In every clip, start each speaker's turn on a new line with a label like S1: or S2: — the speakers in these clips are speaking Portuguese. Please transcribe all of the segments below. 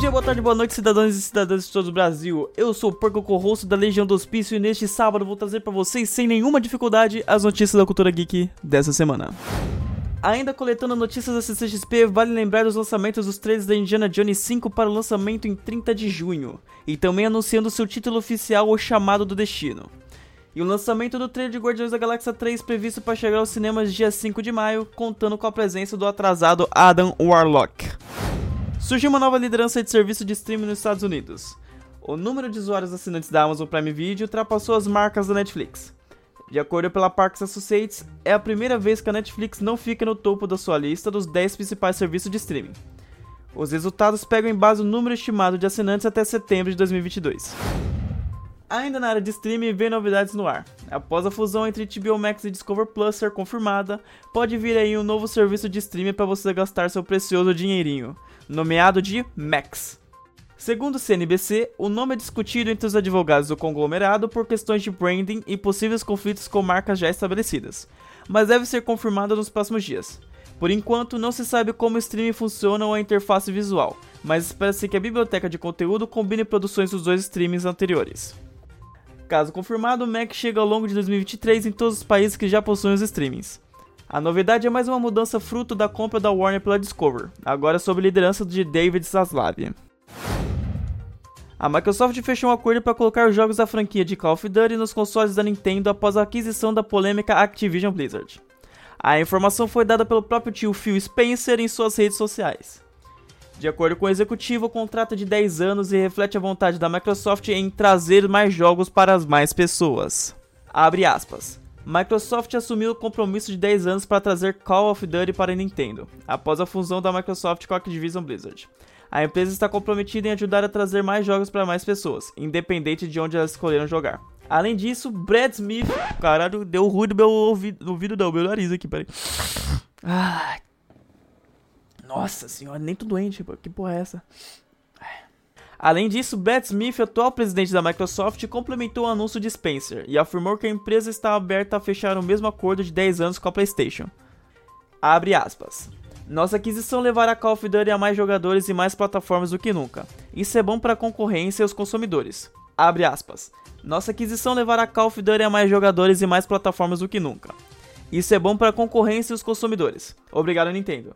S1: dia, boa tarde, boa noite, cidadãos e cidadãs de todo o Brasil. Eu sou o Porco Corroço da Legião do Hospício e neste sábado vou trazer para vocês, sem nenhuma dificuldade, as notícias da cultura geek dessa semana. Ainda coletando notícias da CCXP, vale lembrar os lançamentos dos trailers da Indiana Jones 5 para o lançamento em 30 de junho, e também anunciando seu título oficial, O Chamado do Destino. E o lançamento do trailer de Guardiões da Galáxia 3 previsto para chegar aos cinemas dia 5 de maio, contando com a presença do atrasado Adam Warlock. Surgiu uma nova liderança de serviço de streaming nos Estados Unidos. O número de usuários assinantes da Amazon Prime Video ultrapassou as marcas da Netflix. De acordo pela Parks Associates, é a primeira vez que a Netflix não fica no topo da sua lista dos 10 principais serviços de streaming. Os resultados pegam em base o número estimado de assinantes até setembro de 2022. Ainda na área de streaming, vem novidades no ar. Após a fusão entre HBO Max e Discover Plus ser confirmada, pode vir aí um novo serviço de streaming para você gastar seu precioso dinheirinho, nomeado de Max. Segundo o CNBC, o nome é discutido entre os advogados do conglomerado por questões de branding e possíveis conflitos com marcas já estabelecidas, mas deve ser confirmado nos próximos dias. Por enquanto, não se sabe como o streaming funciona ou a interface visual, mas espera-se que a biblioteca de conteúdo combine produções dos dois streamings anteriores. Caso confirmado, o Mac chega ao longo de 2023 em todos os países que já possuem os streamings. A novidade é mais uma mudança fruto da compra da Warner pela Discover, agora sob liderança de David Zaslav. A Microsoft fechou um acordo para colocar os jogos da franquia de Call of Duty nos consoles da Nintendo após a aquisição da polêmica Activision Blizzard. A informação foi dada pelo próprio tio Phil Spencer em suas redes sociais. De acordo com o executivo, o contrato é de 10 anos e reflete a vontade da Microsoft em trazer mais jogos para as mais pessoas. Abre aspas. Microsoft assumiu o compromisso de 10 anos para trazer Call of Duty para a Nintendo, após a fusão da Microsoft com a Activision Blizzard. A empresa está comprometida em ajudar a trazer mais jogos para mais pessoas, independente de onde elas escolheram jogar. Além disso, Brad Smith. Caralho, deu ruim do meu ouvido, do ouvido não, meu nariz aqui, peraí. Ah, nossa senhora, nem tô doente, que porra é essa? Além disso, Brad Smith, atual presidente da Microsoft, complementou o anúncio de Spencer e afirmou que a empresa está aberta a fechar o mesmo acordo de 10 anos com a PlayStation. Abre aspas. Nossa aquisição levará Call of Duty a mais jogadores e mais plataformas do que nunca. Isso é bom para a concorrência e os consumidores. Abre aspas. Nossa aquisição levará Call of Duty a mais jogadores e mais plataformas do que nunca. Isso é bom para a concorrência e os consumidores. Obrigado, Nintendo.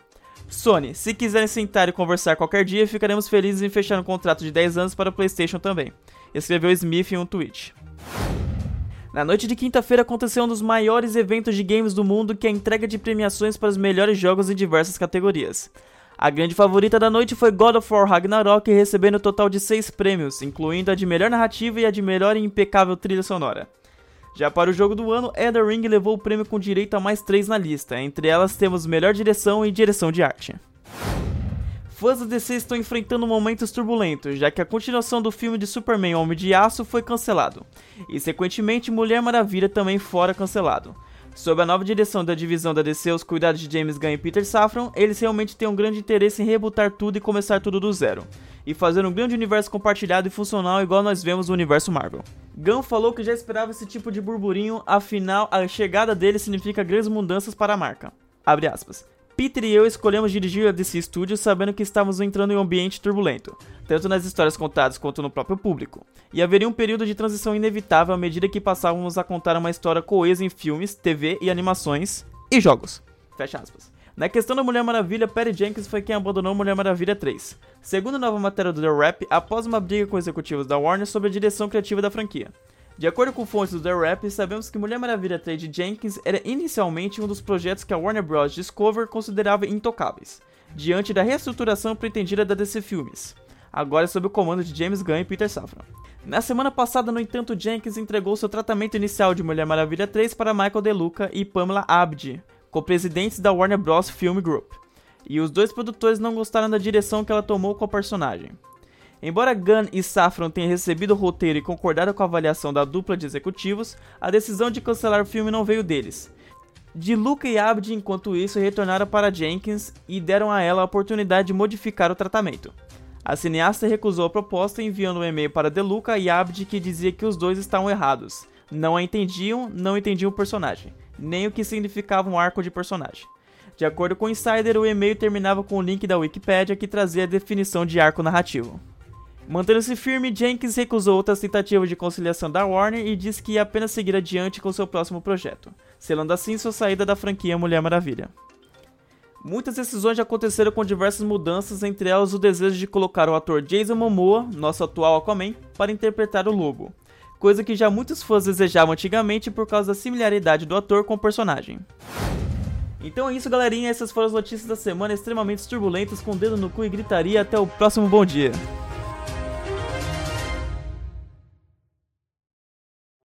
S1: Sony, se quiserem sentar e conversar qualquer dia, ficaremos felizes em fechar um contrato de 10 anos para o PlayStation também. Escreveu Smith em um tweet. Na noite de quinta-feira aconteceu um dos maiores eventos de games do mundo, que é a entrega de premiações para os melhores jogos em diversas categorias. A grande favorita da noite foi God of War Ragnarok, recebendo um total de 6 prêmios, incluindo a de melhor narrativa e a de melhor e impecável trilha sonora. Já para o jogo do ano, Elden Ring levou o prêmio com direito a mais 3 na lista, entre elas temos melhor direção e direção de arte. Fãs da DC estão enfrentando momentos turbulentos, já que a continuação do filme de Superman Homem de Aço foi cancelado, e sequentemente Mulher Maravilha também fora cancelado. Sob a nova direção da divisão da DC aos cuidados de James Gunn e Peter Safran, eles realmente têm um grande interesse em rebutar tudo e começar tudo do zero, e fazer um grande universo compartilhado e funcional igual nós vemos no universo Marvel. Gunn falou que já esperava esse tipo de burburinho, afinal a chegada dele significa grandes mudanças para a marca. Abre aspas. Peter e eu escolhemos dirigir a DC Studios sabendo que estávamos entrando em um ambiente turbulento, tanto nas histórias contadas quanto no próprio público, e haveria um período de transição inevitável à medida que passávamos a contar uma história coesa em filmes, TV e animações e jogos. Fecha aspas. Na questão da Mulher Maravilha, Patty Jenkins foi quem abandonou Mulher Maravilha 3. Segundo a nova matéria do The Rap, após uma briga com executivos da Warner sobre a direção criativa da franquia. De acordo com fontes do The Rap, sabemos que Mulher Maravilha 3 de Jenkins era inicialmente um dos projetos que a Warner Bros. Discover considerava intocáveis, diante da reestruturação pretendida da DC Filmes, agora sob o comando de James Gunn e Peter Safran. Na semana passada, no entanto, Jenkins entregou seu tratamento inicial de Mulher Maravilha 3 para Michael DeLuca e Pamela Abdi, co-presidentes da Warner Bros. Film Group, e os dois produtores não gostaram da direção que ela tomou com a personagem. Embora Gunn e Safran tenham recebido o roteiro e concordado com a avaliação da dupla de executivos, a decisão de cancelar o filme não veio deles. De Luca e Abdi, enquanto isso, retornaram para Jenkins e deram a ela a oportunidade de modificar o tratamento. A cineasta recusou a proposta enviando um e-mail para DeLuca e Abdi que dizia que os dois estavam errados. Não a entendiam, não entendiam o personagem, nem o que significava um arco de personagem. De acordo com o Insider, o e-mail terminava com o link da Wikipedia que trazia a definição de arco narrativo. Mantendo-se firme, Jenkins recusou outras tentativas de conciliação da Warner e disse que ia apenas seguir adiante com seu próximo projeto, selando assim sua saída da franquia Mulher Maravilha. Muitas decisões já aconteceram com diversas mudanças, entre elas o desejo de colocar o ator Jason Momoa, nosso atual Aquaman, para interpretar o Lobo, coisa que já muitos fãs desejavam antigamente por causa da similaridade do ator com o personagem. Então é isso, galerinha. Essas foram as notícias da semana extremamente turbulentas, com dedo no cu e gritaria. Até o próximo bom dia.